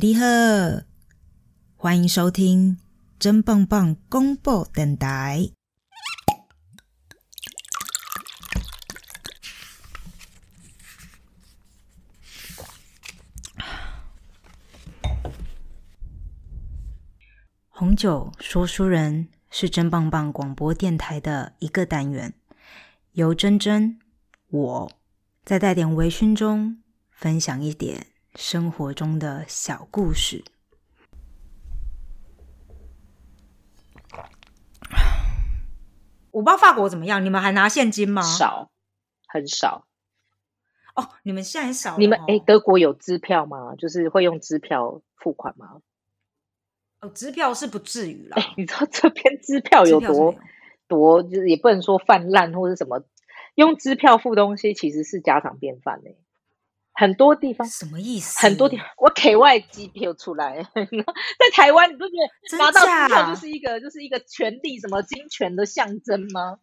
你好，欢迎收听真棒棒公布电台。红酒说书人是真棒棒广播电台的一个单元，由真真我在带点微醺中分享一点生活中的小故事。我不知道法国怎么样，你们还拿现金吗？少，很少。哦，你们现在很少。你们哎，德国有支票吗？就是会用支票付款吗？哦，支票是不至于啦。你知道这边支票有多多，就是也不能说泛滥或者什么，用支票付东西其实是家常便饭嘞。很多地方什么意思？很多地方我 K Y 机票出来，在台湾你不觉得拿到支票就是一个就是一个权力什么金权的象征吗？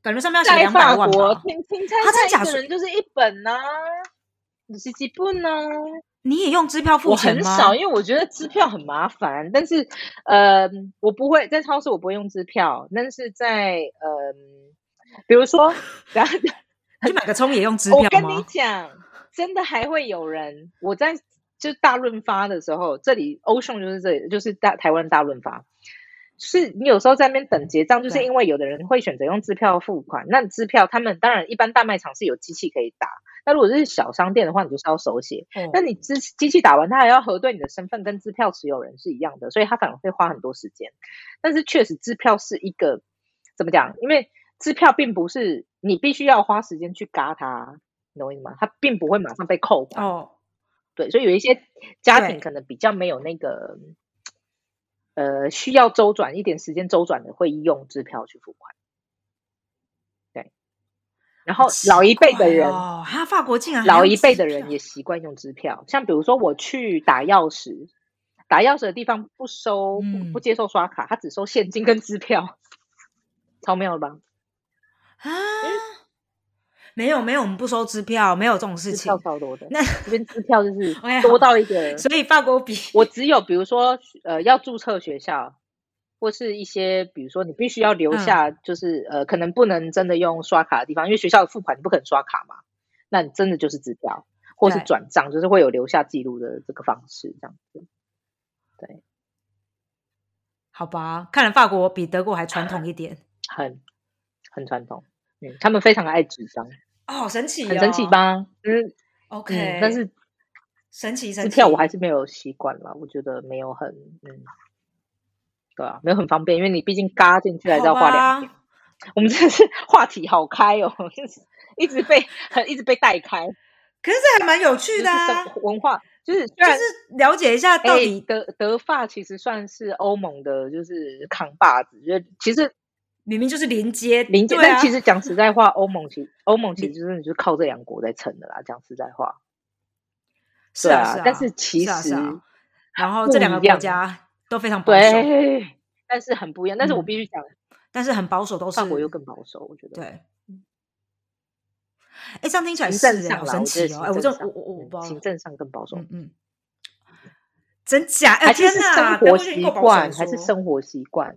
感觉上面要写两百万吧？听听他在讲的人就是一本呢，你是几本呢？你也用支票付钱吗？很少，因为我觉得支票很麻烦。但是呃，我不会在超市，我不会用支票。但是在呃，比如说，然后。去买个葱也用支票吗？我跟你讲，真的还会有人。我在就大润发的时候，这里欧盛就是这里，就是大台湾大润发。是你有时候在那边等结账，就是因为有的人会选择用支票付款。那支票他们当然一般大卖场是有机器可以打，那如果是小商店的话，你就是要手写。那你支机器打完，他还要核对你的身份跟支票持有人是一样的，所以他反而会花很多时间。但是确实支票是一个怎么讲？因为支票并不是你必须要花时间去嘎它，你懂我意思吗？它并不会马上被扣款。哦，对，所以有一些家庭可能比较没有那个，呃，需要周转一点时间周转的，会用支票去付款。对，然后老一辈的人，哦，法国竟然老一辈的人也习惯用支票，像比如说我去打钥匙，打钥匙的地方不收不不接受刷卡，他只收现金跟支票，超妙了吧？啊，没有没有，我们不收支票，没有这种事情。票超多的，那这边支票就是 多到一个，所以法国比 我只有比如说呃要注册学校，或是一些比如说你必须要留下，就是呃可能不能真的用刷卡的地方，因为学校的付款你不可能刷卡嘛，那你真的就是支票或是转账，就是会有留下记录的这个方式这样子。对，好吧，看来法国比德国还传统一点，很。很传统，嗯，他们非常爱纸张，哦，好神奇，很神奇吧？嗯，OK，但是神奇是跳舞还是没有习惯了，我觉得没有很，嗯，对啊，没有很方便，因为你毕竟嘎进去还是要画两天。我们真的是话题好开哦，就是一直被 一直被带开，可是这还蛮有趣的啊，文化就是就是了解一下到底德德法其实算是欧盟的，就是扛把子，就其实。明明就是连接，连接，但其实讲实在话，欧盟其欧盟其实就是就是靠这两国在撑的啦。讲实在话，是啊，但是其实，然后这两个国家都非常保守，但是很不一样。但是我必须讲，但是很保守，都是法国又更保守，我觉得。对，哎，这样听起来是好神奇哦！哎，我这我我我不知道，行政上更保守，嗯，真假？哎，天哪！生活习惯还是生活习惯？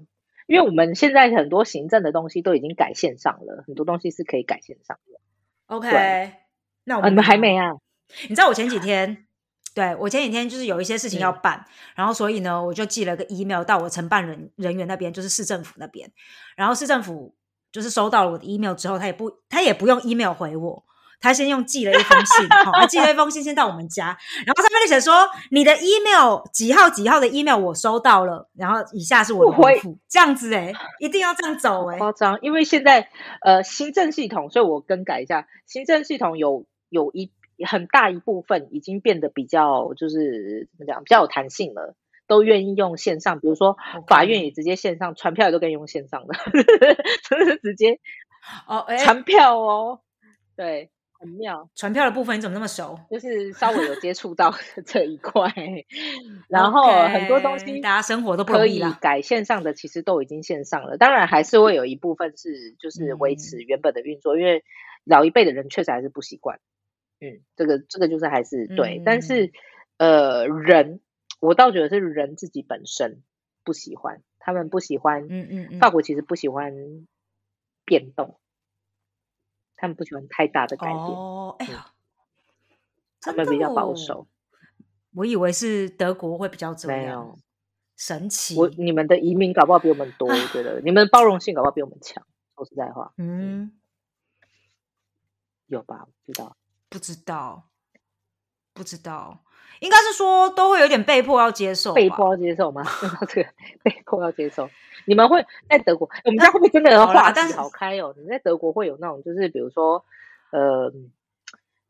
因为我们现在很多行政的东西都已经改线上了，很多东西是可以改线上的。OK，那我们你们还没啊？你知道我前几天，对我前几天就是有一些事情要办，然后所以呢，我就寄了个 email 到我承办人人员那边，就是市政府那边，然后市政府就是收到了我的 email 之后，他也不他也不用 email 回我。他先用寄了一封信，好，他寄了一封信先到我们家，然后上面就写说你的 email 几号几号的 email 我收到了，然后以下是我的回复，这样子哎，一定要这样走哎，夸张，因为现在呃行政系统，所以我更改一下，行政系统有有一很大一部分已经变得比较就是怎么讲，比较有弹性了，都愿意用线上，比如说法院也直接线上传票，也都可以用线上的，真是直接哦传票哦，对。很妙，传票的部分你怎么那么熟？就是稍微有接触到 这一块，然后很多东西大家生活都可以改线上的，其实都已经线上了。当然还是会有一部分是就是维持原本的运作，因为老一辈的人确实还是不习惯。嗯，这个这个就是还是对，但是呃，人，我倒觉得是人自己本身不喜欢，他们不喜欢。嗯嗯嗯，法国其实不喜欢变动，他们不喜欢太大的改变。哦，哎呀，他们比较保守。我以为是德国会比较这样，没有神奇。我你们的移民搞不好比我们多，我觉得 你们包容性搞不好比我们强。说实在话，嗯，有吧？不知道，不知道，不知道，应该是说都会有点被迫要接受，被迫要接受吗？这个被迫要接受，你们会在德国？我们家会不会真的话题好开哦？你在德国会有那种，就是比如说，呃，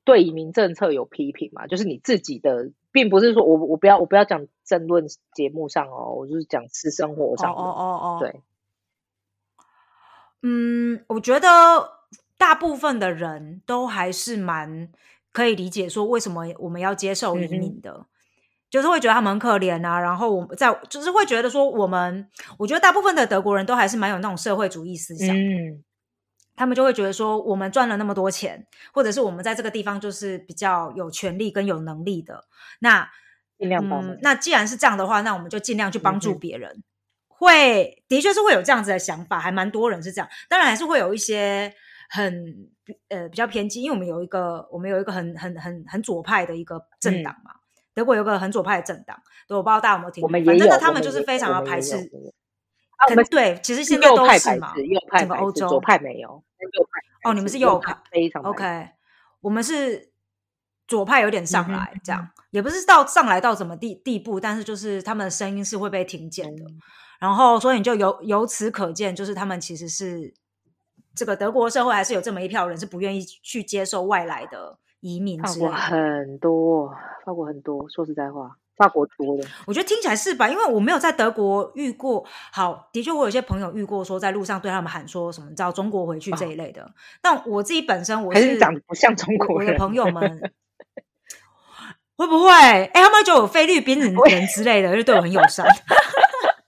对移民政策有批评嘛？就是你自己的。并不是说我我不要我不要讲争论节目上哦，我就是讲私生活上。哦哦哦，对。嗯，我觉得大部分的人都还是蛮可以理解说为什么我们要接受移民的，就是会觉得他们很可怜啊。然后我们在就是会觉得说我们，我觉得大部分的德国人都还是蛮有那种社会主义思想。嗯。他们就会觉得说，我们赚了那么多钱，或者是我们在这个地方就是比较有权利跟有能力的，那尽量帮。那既然是这样的话，那我们就尽量去帮助别人。会，的确是会有这样子的想法，还蛮多人是这样。当然，还是会有一些很呃比较偏激，因为我们有一个我们有一个很很很很左派的一个政党嘛。德国有个很左派的政党，对，我不知道大家有没有听。我们反正他们就是非常的排斥。我们对，其实现在都是嘛，整个欧洲左派没有。右派哦，你们是右派，非常 OK。我们是左派，有点上来，这样也不是到上来到什么地地步，但是就是他们的声音是会被听见的。然后，所以你就由由此可见，就是他们其实是这个德国社会还是有这么一票人是不愿意去接受外来的移民。法国很多，法国很多。说实在话。法国多的，我觉得听起来是吧？因为我没有在德国遇过。好，的确，我有些朋友遇过，说在路上对他们喊说什么“叫中国回去”这一类的。但我自己本身，我是长得不像中国人。我的朋友们 会不会？哎，他们就有菲律宾人之类的，就对我很友善。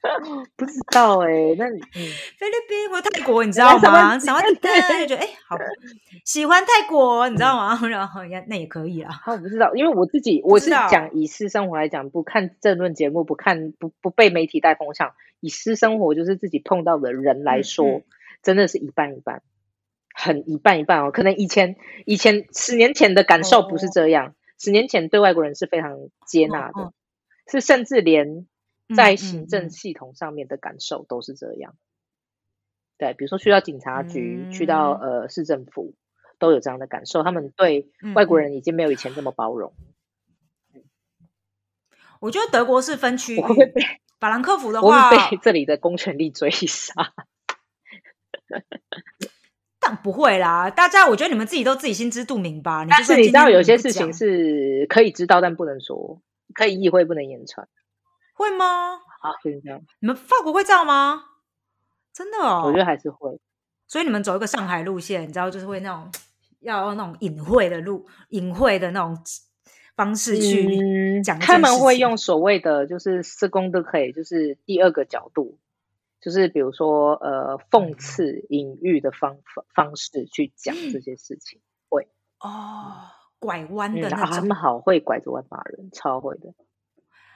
不知道哎，那菲律宾或泰国，你知道吗？想要听，就觉得哎，好喜欢泰国，你知道吗？然后也那也可以啊。我不知道，因为我自己我是讲以私生活来讲，不看政论节目，不看不不被媒体带风向，以私生活就是自己碰到的人来说，真的是一半一半，很一半一半哦。可能以前以前十年前的感受不是这样，十年前对外国人是非常接纳的，是甚至连。在行政系统上面的感受都是这样，对，比如说去到警察局、去到呃市政府，都有这样的感受。他们对外国人已经没有以前这么包容。我觉得德国是分区域，法兰克福的话被 这里的公权力追杀，但不会啦。大家，我觉得你们自己都自己心知肚明吧。但是你知道有些事情是可以知道，但不能说，可以意会不能言传。会吗？好，就是这样。你们法国会这样吗？真的哦，我觉得还是会。所以你们走一个上海路线，你知道，就是会那种要用那种隐晦的路、隐晦的那种方式去讲。他们会用所谓的就是施工都可以，就是第二个角度，就是比如说呃讽刺、隐喻的方法方式去讲这些事情。会哦，拐弯的那种。他们好会拐着弯骂人，超会的。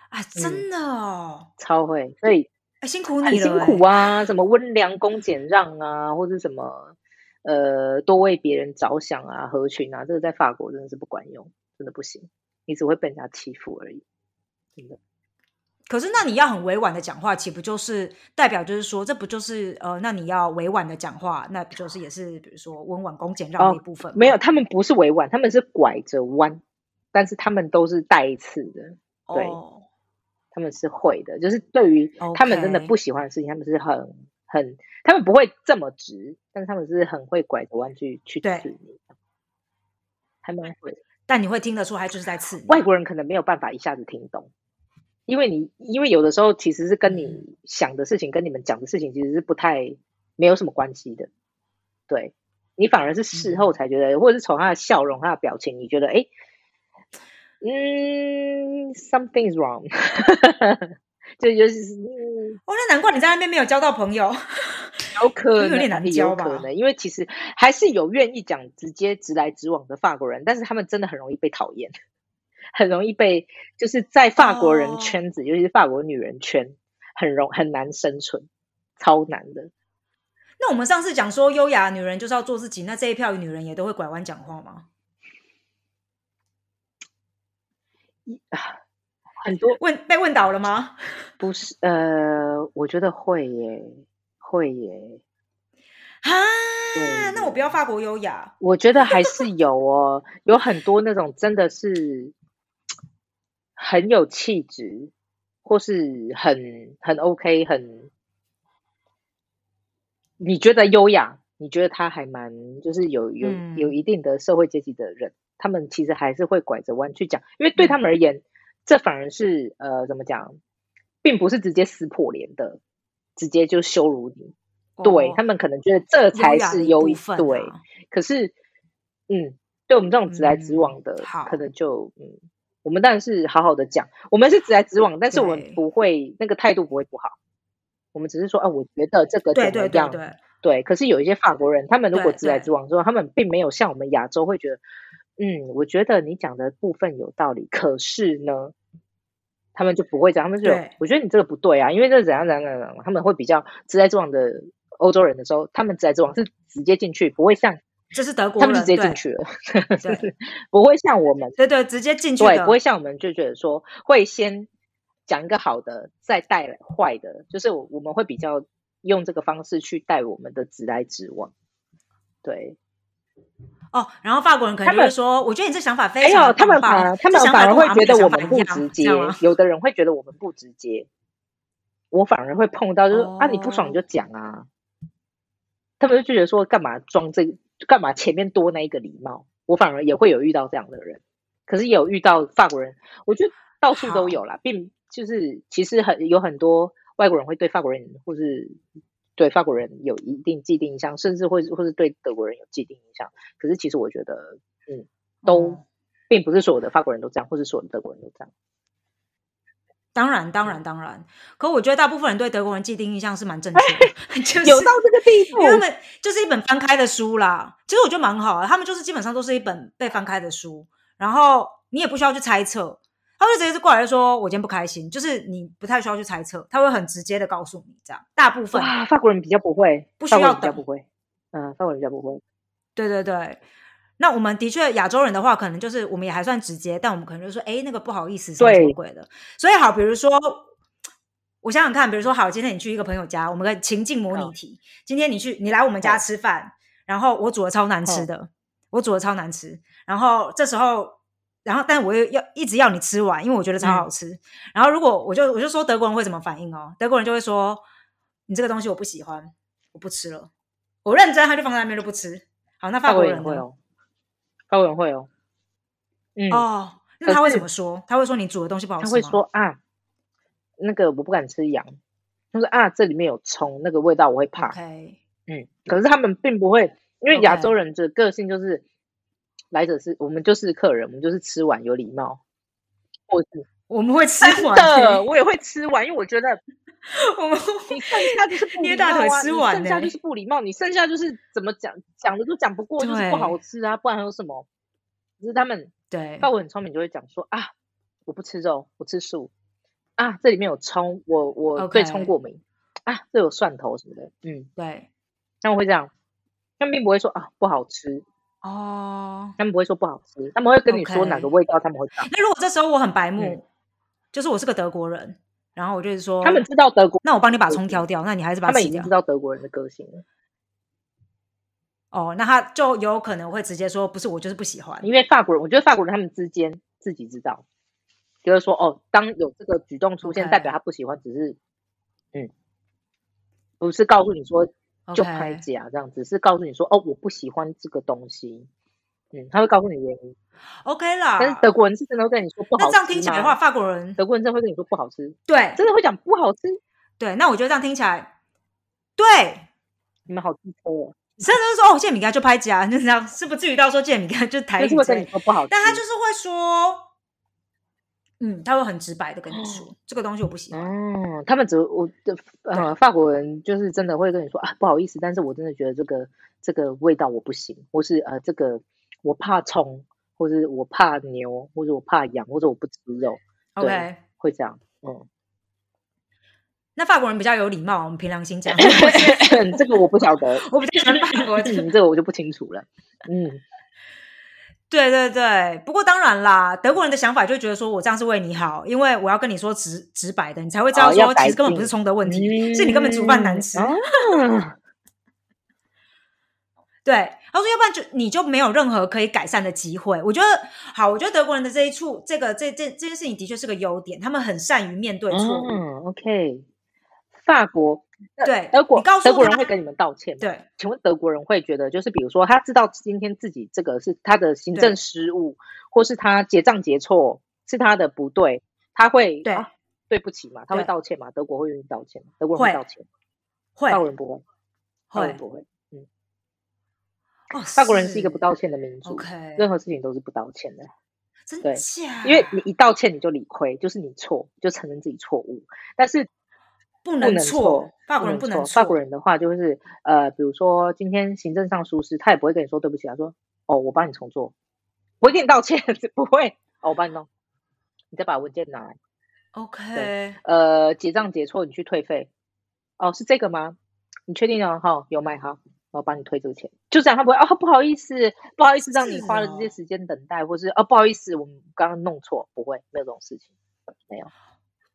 啊，真的哦，超会，所以辛苦你了，辛苦啊！什么温良恭俭让啊，或者什么呃，多为别人着想啊，合群啊，这个在法国真的是不管用，真的不行，你只会被人家欺负而已，真的。可是，那你要很委婉的讲话，岂不就是代表就是说，这不就是呃，那你要委婉的讲话，那不就是也是比如说温婉恭俭让的一部分？没有，他们不是委婉，他们是拐着弯，但是他们都是带刺的，对。他们是会的，就是对于他们真的不喜欢的事情，他们是很很，他们不会这么直，但是他们是很会拐个弯去去刺你，还蛮会。但你会听得出他，就是在刺。外国人可能没有办法一下子听懂，因为你因为有的时候其实是跟你想的事情，跟你们讲的事情其实是不太没有什么关系的。对你反而是事后才觉得，或者是从他的笑容、他的表情，你觉得哎。嗯，something is wrong，就尤其是，哦，那难怪你在那边没有交到朋友，有可能有点难交吧？可能，因为其实还是有愿意讲直接直来直往的法国人，但是他们真的很容易被讨厌。很容易被就是在法国人圈子，尤其是法国女人圈，很容很难生存，超难的。那我们上次讲说优雅女人就是要做自己，那这一票女人也都会拐弯讲话吗？很多问被问倒了吗？不是，呃，我觉得会耶，会耶。啊，那我不要法国优雅。我觉得还是有哦，有很多那种真的是很有气质，或是很很 OK，很你觉得优雅，你觉得他还蛮就是有有有一定的社会阶级的人，他们其实还是会拐着弯去讲，因为对他们而言。这反而是呃，怎么讲，并不是直接撕破脸的，直接就羞辱你。对他们可能觉得这才是优一分。对，可是，嗯，对我们这种直来直往的，可能就嗯，我们当然是好好的讲，我们是直来直往，但是我们不会那个态度不会不好，我们只是说啊，我觉得这个怎么样？对，可是有一些法国人，他们如果直来直往之后，他们并没有像我们亚洲会觉得。嗯，我觉得你讲的部分有道理，可是呢，他们就不会这样，他们就我觉得你这个不对啊，因为这怎样怎样怎样，他们会比较直来直往的欧洲人的时候，他们直来直往是直接进去，不会像这是德国，他们直接进去了，不会像我们，对对，直接进去，对，不会像我们就觉得说会先讲一个好的，再带坏的，就是我们会比较用这个方式去带我们的直来直往，对。哦，然后法国人可能会说：“我觉得你这想法非常……他们反而他们反而会觉得我们不直接。有的人会觉得我们不直接，我反而会碰到，就是啊，你不爽你就讲啊。他们就觉得说，干嘛装这干嘛前面多那一个礼貌？我反而也会有遇到这样的人，可是也有遇到法国人，我觉得到处都有啦，并就是其实很有很多外国人会对法国人或是。”对法国人有一定既定印象，甚至会或是对德国人有既定印象。可是其实我觉得，嗯，都并不是所有的法国人都这样，或是所有的德国人都这样。当然，当然，当然。可我觉得大部分人对德国人既定印象是蛮正确的，有到这个地步。他们就是一本翻开的书啦。其实我觉得蛮好啊，他们就是基本上都是一本被翻开的书，然后你也不需要去猜测。他会直接是过来说：“我今天不开心。”就是你不太需要去猜测，他会很直接的告诉你这样。大部分法国人比较不会，不需要等，不会。嗯，法国人比较不会。对对对，那我们的确亚洲人的话，可能就是我们也还算直接，但我们可能就说：“哎，那个不好意思，什么鬼的。”所以好，比如说我想想看，比如说好，今天你去一个朋友家，我们个情境模拟题。今天你去，你来我们家吃饭，然后我煮的超难吃的，我煮的超难吃，然后这时候。然后，但我又要一直要你吃完，因为我觉得超好吃。然后，如果我就我就说德国人会怎么反应哦？德国人就会说：“你这个东西我不喜欢，我不吃了。”我认真，他就放在那边就不吃。好，那法国人会哦，法国人会哦。嗯哦，那他会怎么说？他会说你煮的东西不好吃他会说啊，那个我不敢吃羊。他说啊，这里面有葱，那个味道我会怕。嗯，可是他们并不会，因为亚洲人的个性就是。来者是我们就是客人，我们就是吃完有礼貌，或是我们会吃完的，我也会吃完，因为我觉得 我们你剩下就是不 礼貌啊，剩下就是不礼貌，你剩下就是怎么讲讲的都讲不过，就是不好吃啊，不然还有什么？只是他们对，法国很聪明，就会讲说啊，我不吃肉，我吃素啊，这里面有葱，我我对葱过敏啊，这有蒜头什么的，嗯，对，他们会这样，他们并不会说啊不好吃。哦，他们不会说不好吃，他们会跟你说哪个味道他们会讲。那如果这时候我很白目，就是我是个德国人，然后我就是说，他们知道德国，那我帮你把葱挑掉，那你还是把他们已经知道德国人的个性了。哦，那他就有可能会直接说，不是我就是不喜欢，因为法国人，我觉得法国人他们之间自己知道，就是说哦，当有这个举动出现，代表他不喜欢，只是嗯，不是告诉你说。就拍假这样子，是告诉你说哦，我不喜欢这个东西，嗯，他会告诉你原因，OK 啦。但是德国人是真的会跟你说不好吃那这样听起来的话，法国人、德国人真的会跟你说不好吃，对，真的会讲不好吃。对，那我觉得这样听起来，对，你们好机车哦。甚至说哦，健米干就拍假，就这样，是不至于到说健米干就台语跟你说不好吃，但他就是会说。嗯，他会很直白的跟你说，这个东西我不喜欢。嗯，他们只我的呃法国人就是真的会跟你说啊，不好意思，但是我真的觉得这个这个味道我不行，或是呃这个我怕葱，或是我怕牛，或者我怕羊，或者我不吃肉。OK，会这样。嗯，那法国人比较有礼貌，我们凭良心讲，这个我不晓得，我比较喜欢法国人。嗯，这个我就不清楚了。嗯，对对对，不过当然啦，德国人的想法就觉得说我这样是为你好，因为我要跟你说直直白的，你才会知道说其实根本不是冲的问题，是你根本煮饭难吃。对，他说要不然就你就没有任何可以改善的机会。我觉得好，我觉得德国人的这一处，这个这这这件事情的确是个优点，他们很善于面对错误。嗯，OK，法国对德国，德国人会跟你们道歉吗？对，请问德国人会觉得，就是比如说他知道今天自己这个是他的行政失误，或是他结账结错是他的不对，他会对、啊、对不起嘛？他会道歉嘛？德国会愿意道歉吗？德国人会道歉，会，法国人不会，法国人不会。嗯，哦，法国人是一个不道歉的民族任何事情都是不道歉的。真对？因为你一道歉你就理亏，就是你错，就承认自己错误，但是。不能错，法国人不能错。法国人的话就是，呃，比如说今天行政上疏失，他也不会跟你说对不起，他说，哦，我帮你重做，我给你道歉，不会，哦，我帮你弄，你再把文件拿来。OK，呃，结账结错，你去退费。哦，是这个吗？你确定哦？好，有买哈，我帮你退这个钱。就这样，他不会哦，不好意思，不好意思让你花了这些时间等待，或是哦，不好意思，我们刚刚弄错，不会，没有这种事情，没有。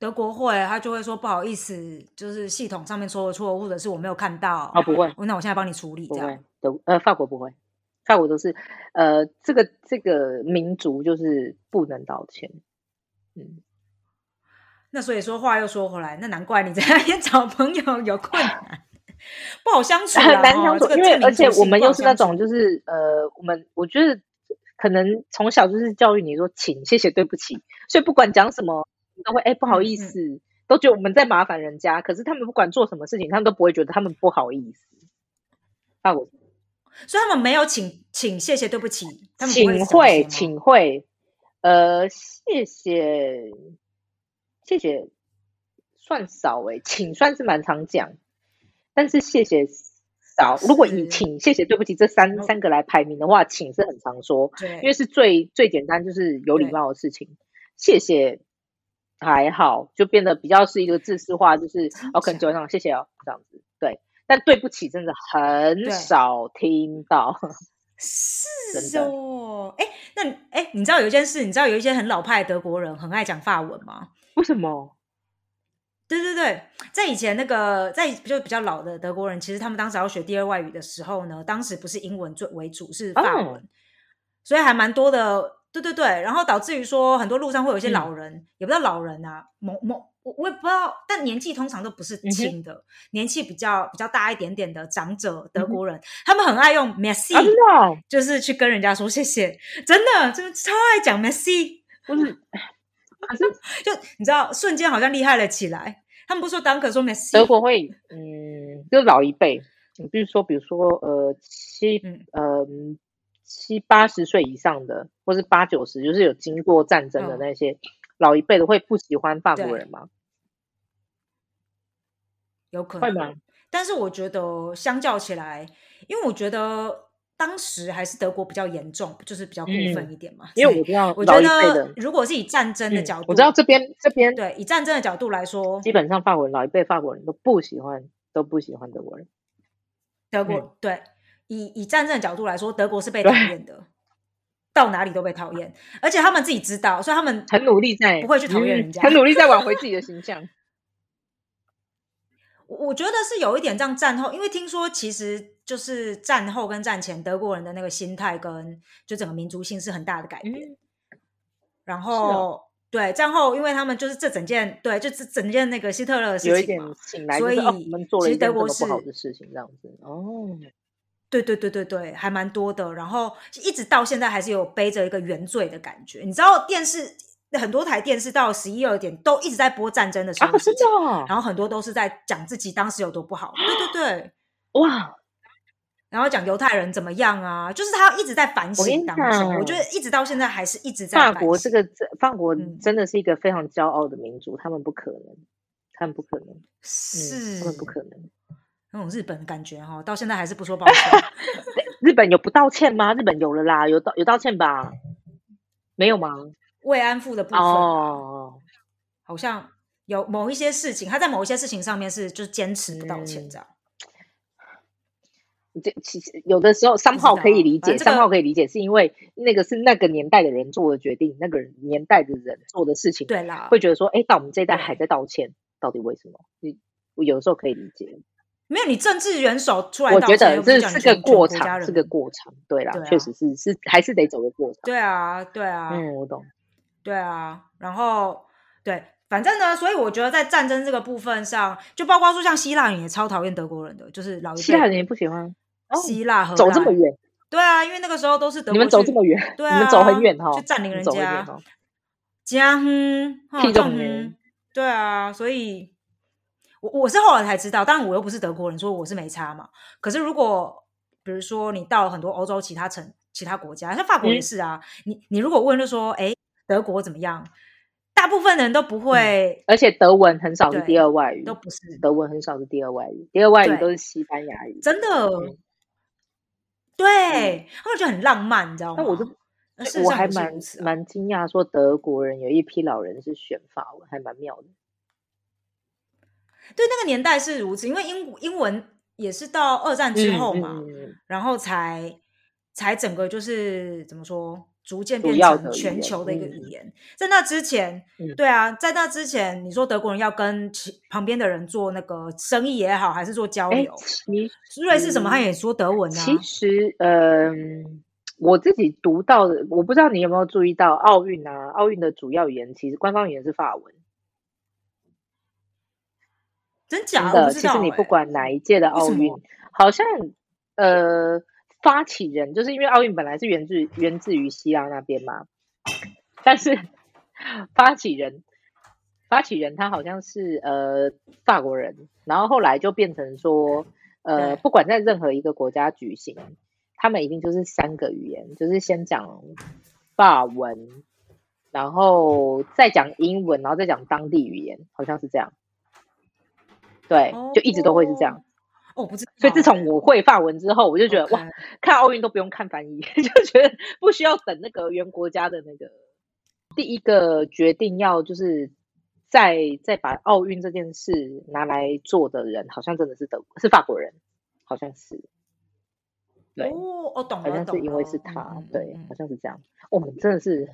德国会，他就会说不好意思，就是系统上面出了错，或者是我没有看到。啊、哦，不会，那我现在帮你处理。不会，德呃法国不会，法国都是呃这个这个民族就是不能道歉。嗯，那所以说话又说回来，那难怪你在那边找朋友有困难，不好相处，很难相处。这个、因为而且我们又是那种就是呃，我们我觉得可能从小就是教育你说请、谢谢、对不起，所以不管讲什么。都会哎，不好意思，都觉得我们在麻烦人家。可是他们不管做什么事情，他们都不会觉得他们不好意思。啊，我，所以他们没有请请谢谢对不起，他们请会请会，呃，谢谢谢谢算少哎、欸，请算是蛮常讲，但是谢谢少。如果以请谢谢对不起这三三个来排名的话，请是很常说，因为是最最简单，就是有礼貌的事情。谢谢。还好，就变得比较是一个自私化，就是哦，可能就上谢谢哦，这样子。对，但对不起真的很少听到。是 哦，哎，那哎，你知道有一件事，你知道有一些很老派的德国人很爱讲法文吗？为什么？对对对，在以前那个在就比较老的德国人，其实他们当时要学第二外语的时候呢，当时不是英文最为主，是法文，哦、所以还蛮多的。对对对，然后导致于说很多路上会有一些老人，嗯、也不知道老人啊，某某我我也不知道，但年纪通常都不是轻的，嗯、年纪比较比较大一点点的长者德国人，嗯、他们很爱用 merci，、啊、就是去跟人家说谢谢，真的真的超爱讲 messi，不是，可是 就你知道瞬间好像厉害了起来，他们不说 danke 说 messi，德国会嗯，就老一辈，你比如说比如说呃七嗯。呃。七八十岁以上的，或是八九十，就是有经过战争的那些、嗯、老一辈的，会不喜欢法国人吗？有可能？但是我觉得相较起来，因为我觉得当时还是德国比较严重，就是比较过分一点嘛。嗯、因为我知道，我觉得如果是以战争的角度，嗯、我知道这边这边对以战争的角度来说，基本上法国人老一辈法国人都不喜欢，都不喜欢德国人。德国、嗯、对。以以战争的角度来说，德国是被讨厌的，到哪里都被讨厌，而且他们自己知道，所以他们很努力在不会去讨厌人家、嗯，很努力在挽回自己的 形象。我我觉得是有一点这样战后，因为听说其实就是战后跟战前德国人的那个心态跟就整个民族性是很大的改变。嗯、然后、哦、对战后，因为他们就是这整件对，就是整件那个希特勒的事情有一点醒来、所以、哦、我们做了一件德国是不好的事情，这样子哦。对对对对对，还蛮多的。然后一直到现在还是有背着一个原罪的感觉。你知道电视很多台电视到十一二点都一直在播战争的事情，啊、真的、哦。然后很多都是在讲自己当时有多不好。对对 对，哇！然后讲犹太人怎么样啊？就是他一直在反省当中。我觉得一直到现在还是一直在法国这个法国真的是一个非常骄傲的民族，嗯、他们不可能，他们不可能，是、嗯、他们不可能。那种日本感觉哈，到现在还是不说抱歉。日本有不道歉吗？日本有了啦，有道有道歉吧？没有吗？慰安妇的部分好像有某一些事情，他在某一些事情上面是就是坚持不道歉嗯这样。这其实有的时候三号可以理解，三号可以理解，是因为那个是那个年代的人做的决定，那个年代的人做的事情，对啦，会觉得说，哎，到我们这一代对还在道歉，到底为什么？你我有的时候可以理解，没有你政治元首出来我觉得这是个过场，是个过场，对啦对，啊确实是是还是得走个过场。对啊，对啊，嗯，我懂。对啊，然后对，反正呢，所以我觉得在战争这个部分上，就包括说像希腊人也超讨厌德国人的，就是老一希腊人也不喜欢，哦希腊荷兰走这么，远，对啊，因为那个时候都是德国你们走这么远，对你们走啊很远哈，去占领人你走很家哼，哈屁对啊，所以我我是后来才知道，当然我又不是德国人，所以我是没差嘛。可是如果比如说你到了很多欧洲其他城、其他国家，像法国也嗯是啊，你你如果问就说，哎，德国怎么样？大部分人都不会，而且德文很少是第二外语，都不是德文很少是第二外语，第二外语都是西班牙语。真的，嗯对他们觉得很浪漫，你知道吗？那我就我还蛮蛮惊讶，说德国人有一批老人是选法文，还蛮妙的。对那个年代是如此，因为英英文也是到二战之后嘛，嗯嗯嗯然后才才整个就是怎么说，逐渐变成全球的一个嗯语言。在那之前，嗯对啊，在那之前，你说德国人要跟其旁边的人做那个生意也好，还是做交哎流，，其瑞士什么他也说德文啊，其实，嗯、我自己读到的，我不知道你有没有注意到，奥运啊，奥运的主要语言其实官方语言是法文。真假？的，其实你不欸管哪一届的奥运，好像呃，发起人就是因为奥运本来是源自源自于希腊那边嘛，但是发起人发起人他好像是呃法国人，然后后来就变成说，呃，不管在任何一个国家举行，他们一定就是三个语言，就是先讲法文，然后再讲英文，然后再讲当地语言，好像是这样。对，就一直都会是这样。哦，我不知道欸。所以自从我会法文之后，我就觉得哇，看奥运都不用看翻译，就觉得不需要等那个原国家的那个第一个决定要就是再再把奥运这件事拿来做的人，好像真的是德是法国人，好像是。对，哦，我懂了，好像是因为是他，对，嗯好像是这样。我们真的是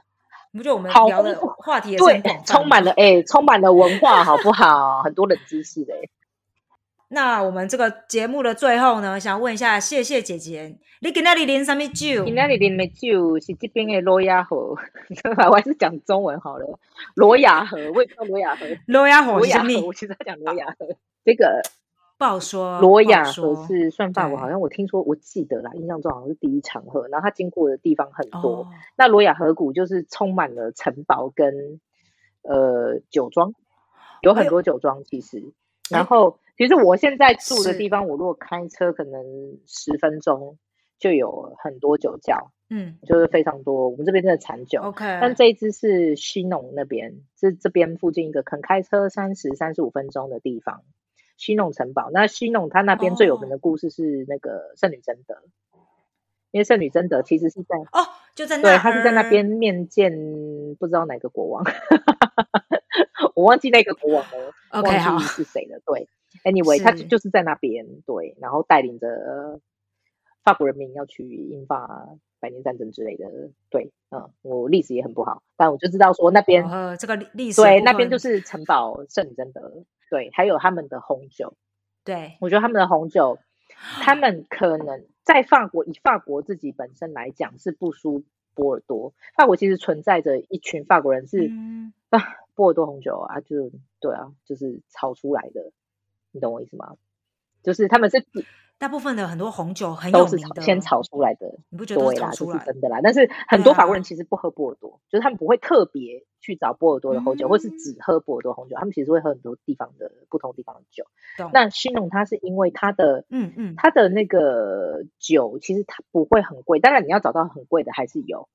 你不觉得我们好聊的话题对充满了哎、充满了文化，好不好？很多冷知识哎、那我们这个节目的最后呢，想问一下，谢谢姐姐，你今那里淋什么酒？今天里啉的酒是这边的罗亚河，我还是讲中文好了。罗亚河，我也不知道罗亚河，罗亚火罗亚河，是什么我？其实在讲罗亚河。这个不好说。罗亚河是算法国，好像我听说，我记得啦，印象中好像是第一场河，然后它经过的地方很多。哦，那罗亚河谷就是充满了城堡跟呃酒庄，有很多酒庄其实。然后其实我现在住的地方，我如果开车可能十分钟就有很多酒窖，嗯就是非常多。我们这边真的产酒。，OK，但这一支是西农那边，是这边附近一个肯开车三十三十五分钟的地方，西农城堡。那西农它那边最有名的故事是那个圣女贞德，因为圣女贞德其实是在哦，就在那对，儿，他是在那边面见不知道哪个国王，我忘记那个国王了忘记是谁了。对，anyway，他就是在那边，对，然后带领着呃法国人民要去英法百年战争之类的。对，嗯，我历史也很不好，但我就知道说那边、呃，这个历历史对那边就是城堡圣女贞德，对，还有他们的红酒。对，我觉得他们的红酒，他们可能在法国，以法国自己本身来讲是不输波尔多。法国其实存在着一群法国人是、嗯啊，波尔多红酒啊，就对啊，就是炒出来的，你懂我意思吗？就是他们是大部分的很多红酒很有都是名的，炒先炒出来的，你不觉得都对啦，是炒出来？这是真的啦。但是很多法国人其实不喝波尔多，就是他们不会特别去找波尔多的红酒，或是嗯只喝波尔多红酒，他们其实会喝很多地方的不同地方的酒。那新农它是因为它的嗯嗯，它的那个酒其实它不会很贵，当然你要找到很贵的还是有，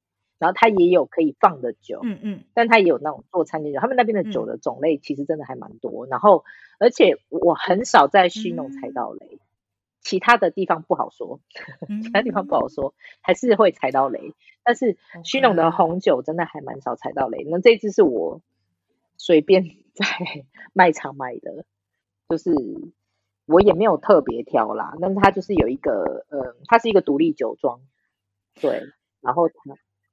然后它也有可以放的酒，嗯嗯，但它也有那种做餐酒，他们那边的酒嗯的种类其实真的还蛮多，然后而且我很少在西农采嗯到雷，其他的地方不好说，其他地方不好说，还是会踩到雷。但是虚浓的红酒真的还蛮少踩到雷。那这支是我随便 在卖场买的，就是我也没有特别挑啦。但是它就是有一个，呃，它是一个独立酒庄，对，然后。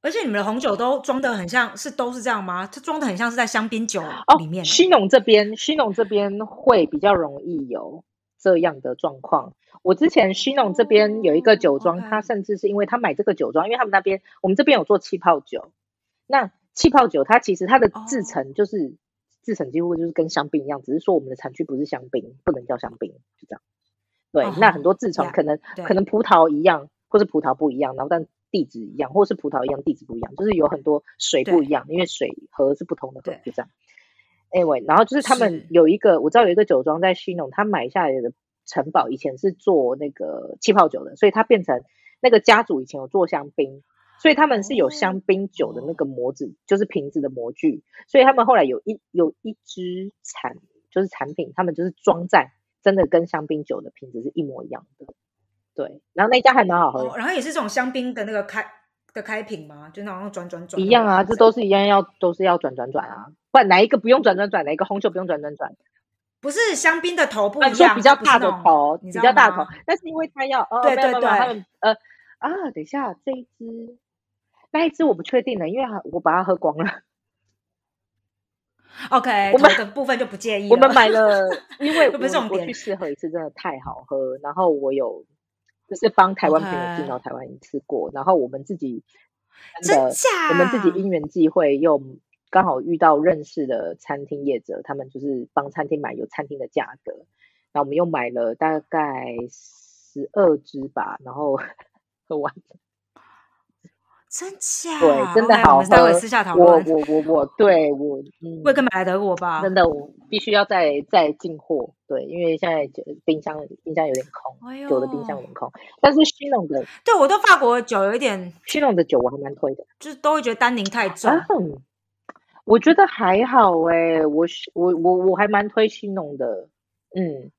而且你们的红酒都装的很像是都是这样吗？它装的很像是在香槟酒里面。西农这边，西农这边会比较容易有这样的状况。我之前西农这边有一个酒庄，他甚至是因为他买这个酒庄，因为他们那边我们这边有做气泡酒。那气泡酒它其实它的制成就是制成几乎就是跟香槟一样，只是说我们的产区不是香槟，不能叫香槟，就这样。对，那很多制成可能可能葡萄一样，或是葡萄不一样，然后但。地址一样，或是葡萄一样，地址不一样，就是有很多水不一样，因为水河是不同的河，就这样。Anyway，然后就是他们有一个，我知道有一个酒庄在西农，他买下来的城堡以前是做那个气泡酒的，所以它变成那个家族以前有做香槟，所以他们是有香槟酒的那个模子，就是瓶子的模具，所以他们后来有一有一支产就是产品，他们就是装在真的跟香槟酒的瓶子是一模一样的。对，然后那家还蛮好喝，然后也是这种香槟的那个开的开瓶吗？就那种转转转一样啊，这都是一样，要都是要转转转啊。不然哪一个不用转转转？哪一个红酒不用转转转？不是香槟的头不一样，比较大的头，比较大头。但是因为它要，对对对，呃啊，等一下这一支，那一支我不确定了，因为我把它喝光了。OK，我们的部分就不介意。我们买了，因为 不是我去试喝一次，真的太好喝。然后我有。就是帮台湾朋友进到台湾一次过，然后我们自己真的，我们自己因缘际会又刚好遇到认识的餐厅业者，他们就是帮餐厅买有餐厅的价格，然后我们又买了大概十二只吧，然后 喝完。真假？对，真的好喝。待会私下讨论。我我我我，对我，嗯，会跟买来德国吧？真的，我必须要再再进货。对，因为现在冰箱冰箱有点空，酒的冰箱有点空。但是西农的，对我对法国酒有一点，西农的酒我还蛮推的，就是都会觉得单宁太重。我觉得还好哎，我我我我还蛮推新农的，嗯。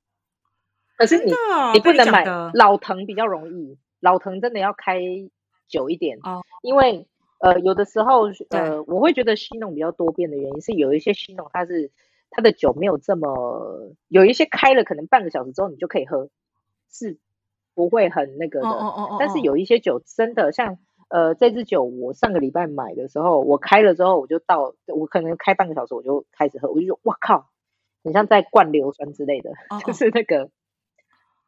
可是你你不能买老藤比较容易，老藤真的要开。久一点哦，因为呃有的时候呃我会觉得西农比较多变的原因是有一些西农它是它的酒没有这么有一些开了可能半个小时之后你就可以喝是不会很那个的，但是有一些酒真的像呃这支酒我上个礼拜买的时候我开了之后我就到我可能开半个小时我就开始喝我就说哇靠，很像在灌硫酸之类的，就是那个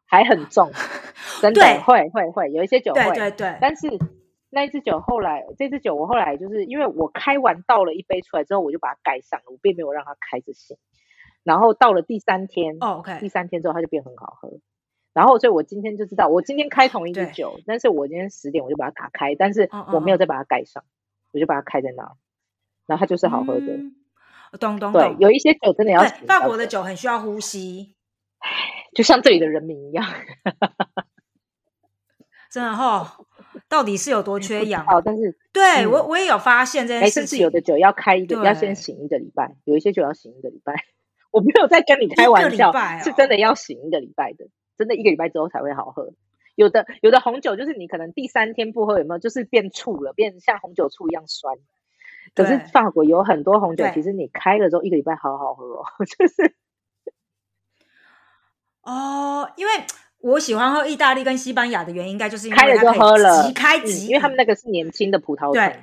还很重。真的会会会有一些酒会，对对对。但是那一支酒后来，这支酒我后来就是因为我开完倒了一杯出来之后，我就把它盖上了，我并没有让它开着醒。然后到了第三天，哦，OK，第三天之后它就变很好喝。然后所以我今天就知道，我今天开同一支酒，但是我今天十点我就把它打开，但是我没有再把它盖上，我就把它开在那，然后它就是好喝的。咚咚对，有一些酒真的要法国的酒很需要呼吸，就像这里的人民一样。真的哈，到底是有多缺氧？哦，但是对我我也有发现这件事情。有的酒要开一个，要先醒一个礼拜；有一些酒要醒一个礼拜。我没有在跟你开玩笑，是真的要醒一个礼拜的，真的一个礼拜之后才会好喝。有的有的红酒就是你可能第三天不喝，有没有就是变醋了，变像红酒醋一样酸。可是法国有很多红酒，其实你开了之后一个礼拜好好喝哦，就是哦，因为。我喜欢喝意大利跟西班牙的原因，应该就是因为开了就喝了，即开即，因为他们那个是年轻的葡萄藤，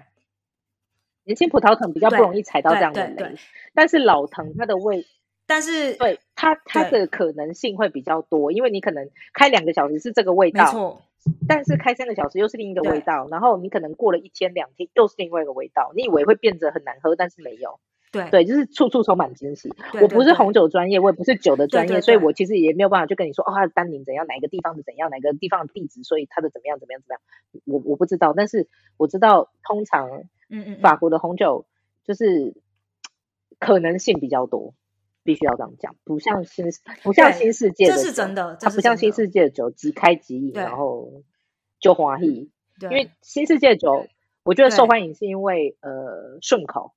年轻葡萄藤比较不容易踩到这样的雷。但是老藤它的味，但是对它它的可能性会比较多，因为你可能开两个小时是这个味道，没错，但是开三个小时又是另一个味道，然后你可能过了一天两天又是另外一个味道，你以为会变得很难喝，但是没有。对对，就是处处充满惊喜。我不是红酒专业，我也不是酒的专业，所以我其实也没有办法去跟你说哦，它的单宁怎样，哪个地方是怎样，哪个地方的地址，所以它的怎么样怎么样怎么样，我我不知道。但是我知道，通常嗯嗯，法国的红酒就是可能性比较多，必须要这样讲，不像新不像新世界，这是真的，它不像新世界的酒即开即饮，然后就华裔。因为新世界酒，我觉得受欢迎是因为呃顺口。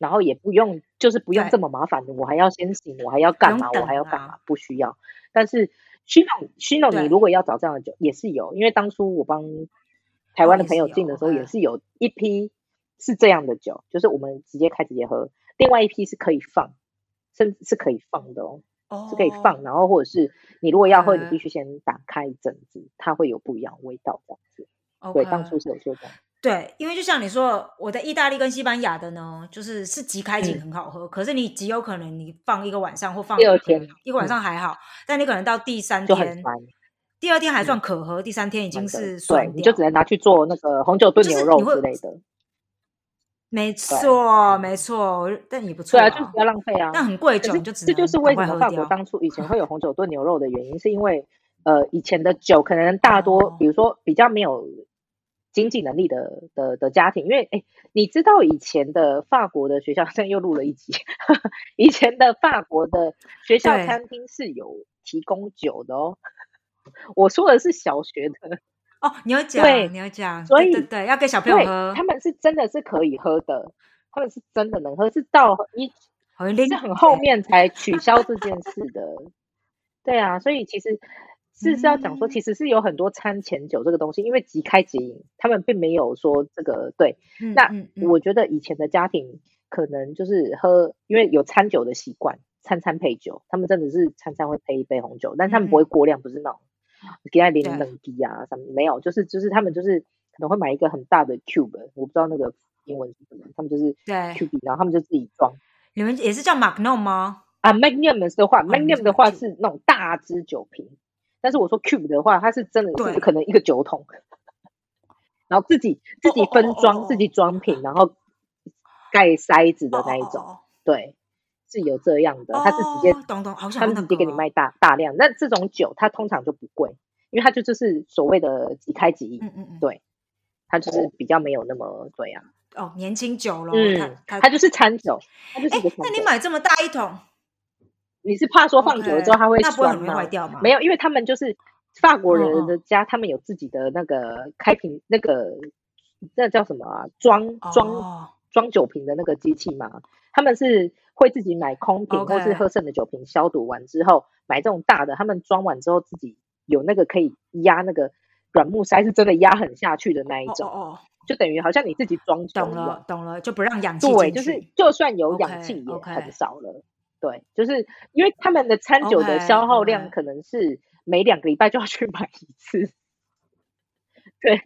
然后也不用，就是不用这么麻烦的，我还要先醒，我还要干嘛？我还要干嘛？不需要。但是虚诺虚诺，你如果要找这样的酒，也是有，因为当初我帮台湾的朋友进的时候，也是有一批是这样的酒，就是我们直接开直接喝，另外一批是可以放，甚至是可以放的哦，是可以放，然后或者是你如果要喝，你必须先打开一阵子，它会有不一样的味道这样子。对，当初是有做这样。对，因为就像你说，我的意大利跟西班牙的呢，就是是即开景很好喝，可是你极有可能你放一个晚上或放第二天，一个晚上还好，但你可能到第三天，第二天还算可喝，第三天已经是对，你就只能拿去做那个红酒炖牛肉之类的。没错，没错，但也不错。对啊，就不要浪费啊。但很贵酒就这就是为什么法国当初以前会有红酒炖牛肉的原因，是因为呃以前的酒可能大多，比如说比较没有。经济能力的的的家庭，因为哎，你知道以前的法国的学校，现在又录了一集。以前的法国的学校餐厅是有提供酒的哦。我说的是小学的哦，你要讲，你要讲，所以对要给小朋友喝，他们是真的是可以喝的，他们是真的能喝，是到一是很后面才取消这件事的。对啊，所以其实。是是要讲说，其实是有很多餐前酒这个东西，因为即开即饮，他们并没有说这个对。那我觉得以前的家庭可能就是喝，因为有餐酒的习惯，餐餐配酒，他们真的是餐餐会配一杯红酒，但他们不会过量，不是那种给他连冷滴啊什么，没有，就是就是他们就是可能会买一个很大的 cube，我不知道那个英文是什么，他们就是对 cube，然后他们就自己装。你们也是叫 Magnum 吗？啊，Magnum 的话，Magnum 的话是那种大支酒瓶。但是我说 cube 的话，它是真的是可能一个酒桶，然后自己自己分装、自己装瓶，然后盖塞子的那一种，对，是有这样的。它是直接，懂懂，他们直接给你卖大大量。那这种酒它通常就不贵，因为它就就是所谓的即开即饮，嗯嗯嗯，对，它就是比较没有那么对啊。哦，年轻酒了，嗯，它就是餐酒，它就是哎，那你买这么大一桶？你是怕说放久了之后它会酸吗？没有，因为他们就是法国人的家，他们有自己的那个开瓶那个那叫什么啊？装装装酒瓶的那个机器嘛。他们是会自己买空瓶或是喝剩的酒瓶，消毒完之后买这种大的。他们装完之后自己有那个可以压那个软木塞，是真的压很下去的那一种。哦，就等于好像你自己装懂了，懂了，就不让氧气对，就是就算有氧气也很少了。对，就是因为他们的餐酒的消耗量可能是每两个礼拜就要去买一次。对，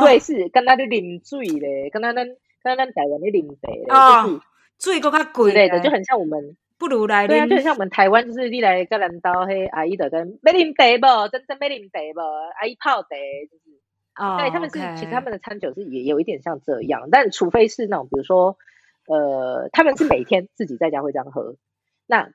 对，是跟他的啉水嘞，跟他咱跟他台湾的啉茶嘞，就是水更加贵类的，就很像我们不如来对啊，就像我们台湾，就是你来格兰岛嘿，阿姨的跟没啉茶不，真正没啉茶不，阿姨泡茶就是。哦，对，他们是其实他们的餐酒是也有一点像这样，但除非是那种比如说呃，他们是每天自己在家会这样喝。那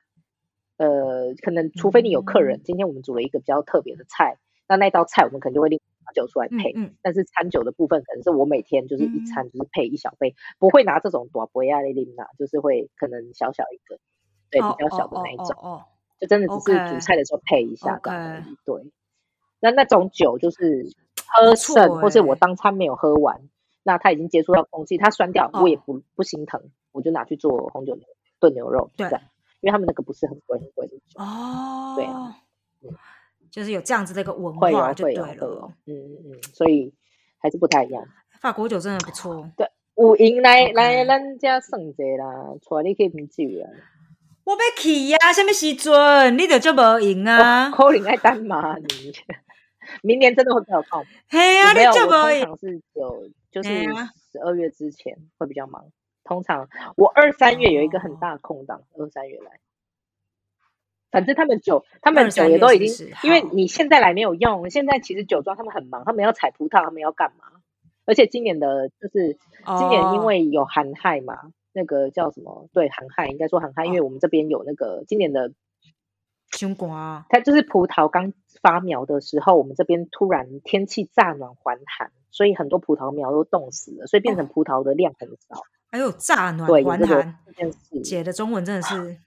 呃，可能除非你有客人，今天我们煮了一个比较特别的菜，那那道菜我们可能就会另拿酒出来配。嗯，但是餐酒的部分可能是我每天就是一餐就是配一小杯，不会拿这种多杯啊那拎拿，就是会可能小小一个，对，比较小的那一种，哦，就真的只是煮菜的时候配一下的。对，那那种酒就是喝剩，或是我当餐没有喝完，那它已经接触到空气，它酸掉，我也不不心疼，我就拿去做红酒炖牛肉。对。因为他们那个不是很贵很贵的酒哦，对啊，就是有这样子的一个文化就对了，嗯嗯嗯，所以还是不太一样。法国酒真的不错，对，有赢来来咱家算者啦，带你去品酒啊。我要去呀，什么时阵？你就这无赢啊？可能爱等嘛你，明年真的会比较忙。嘿啊，你就无赢？是有，就是十二月之前会比较忙。通常我二三月有一个很大的空档，二三月来，反正他们酒，他们酒也都已经，因为你现在来没有用。现在其实酒庄他们很忙，他们要采葡萄，他们要干嘛？而且今年的就是今年因为有寒害嘛，那个叫什么？对，寒害应该说寒害，因为我们这边有那个今年的凶瓜，它就是葡萄刚发苗的时候，我们这边突然天气乍暖还寒，所以很多葡萄苗都冻死了，所以变成葡萄的量很少。还有乍暖还寒，姐的中文真的是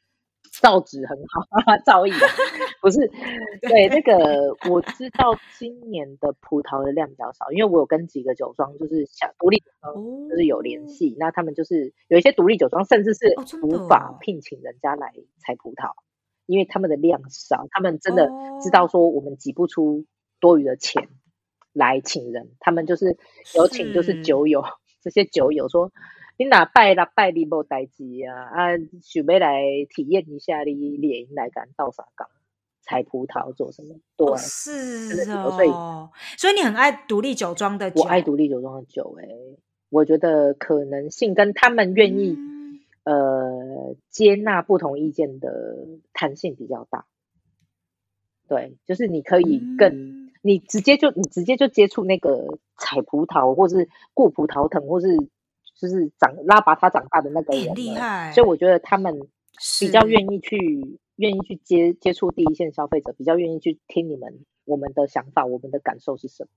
造纸很好，造诣不是 对那个我知道今年的葡萄的量比较少，因为我有跟几个酒庄就是小独立酒庄就是有联系，那他们就是有一些独立酒庄甚至是无法聘请人家来采葡萄，因为他们的量少，他们真的知道说我们挤不出多余的钱来请人，他们就是有请就是酒友，这些酒友说。你哪拜啦拜你无代志啊啊，想要来体验一下你猎鹰来干倒啥岗采葡萄做什么？对，是哦。所以你很爱独立酒庄的酒，我爱独立酒庄的酒。哎，我觉得可能性跟他们愿意呃接纳不同意见的弹性比较大。对，就是你可以更你直接就你直接就接触那个采葡萄，或是过葡萄藤，或是。就是长拉拔他长大的那个人，厉害。所以我觉得他们比较愿意去，愿意去接接触第一线消费者，比较愿意去听你们我们的想法，我们的感受是什么。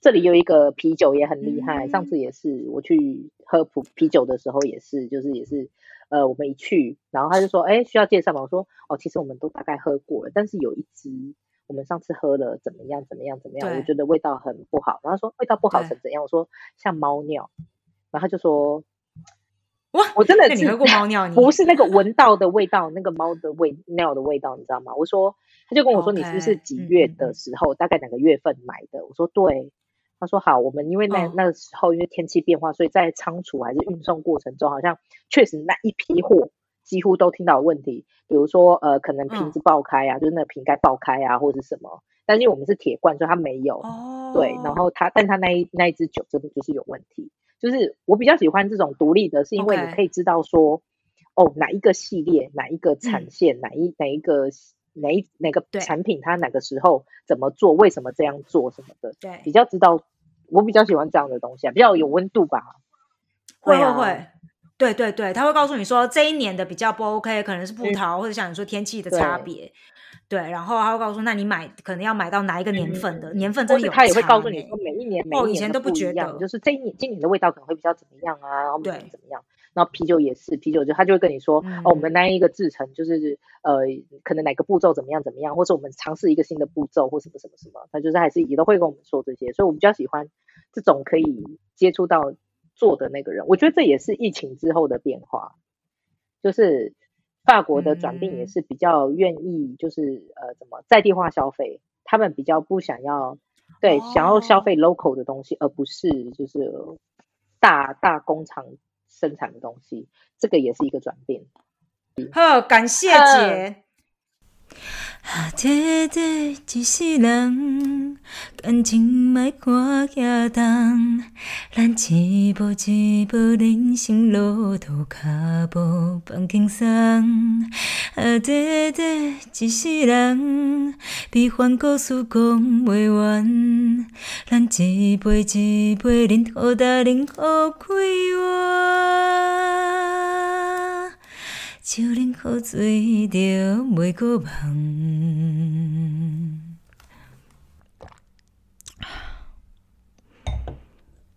这里有一个啤酒也很厉害，上次也是我去喝普啤酒的时候也是，就是也是呃，我们一去，然后他就说，哎，需要介绍吗？我说，哦，其实我们都大概喝过了，但是有一支我们上次喝了怎么样？怎么样？怎么样？我觉得味道很不好。然后说味道不好成怎样？我说像猫尿。然后他就说：“哇，我真的你喝过猫尿？不是那个闻到的味道，那个猫的味尿的味道，你知道吗？”我说，他就跟我说：“你是不是几月的时候，大概哪个月份买的？”我说：“对。”他说：“好，我们因为那那个时候因为天气变化，所以在仓储还是运送过程中，好像确实那一批货几乎都听到问题，比如说呃，可能瓶子爆开啊，就是那个瓶盖爆开啊，或者是什么。但是因为我们是铁罐，所以它没有。对，然后它，但它那一那一支酒真的就是有问题。”就是我比较喜欢这种独立的，是因为你可以知道说，哦，哪一个系列、哪一个产线、哪一哪一个哪一哪个产品，它哪个时候怎么做，为什么这样做什么的，对，比较知道。我比较喜欢这样的东西啊，比较有温度吧。会会会，对对对，他会告诉你说这一年的比较不 OK，可能是葡萄或者像你说天气的差别。对，然后他会告诉，那你买可能要买到哪一个年份的？年份真的有他也会告诉你说，每一年每一年都不一样，就是这一年今年的味道可能会比较怎么样啊？然后明年怎么样？然后啤酒也是，啤酒就他就会跟你说，哦，我们那一个制成就是呃，可能哪个步骤怎么样怎么样，或者我们尝试一个新的步骤或什么什么什么，他就是还是也都会跟我们说这些，所以我比较喜欢这种可以接触到做的那个人。我觉得这也是疫情之后的变化，就是。法国的转变也是比较愿意，就是呃，怎么在地化消费？他们比较不想要，对，想要消费 local 的东西，而不是就是大大工厂生产的东西。这个也是一个转变。好，感谢姐。感情莫看遐重。咱一步一步人生路途，脚步放轻松。啊，短短一世人，悲欢故事讲袂完。咱一杯一杯饮，好大饮好快活。酒啉好醉，就袂搁梦。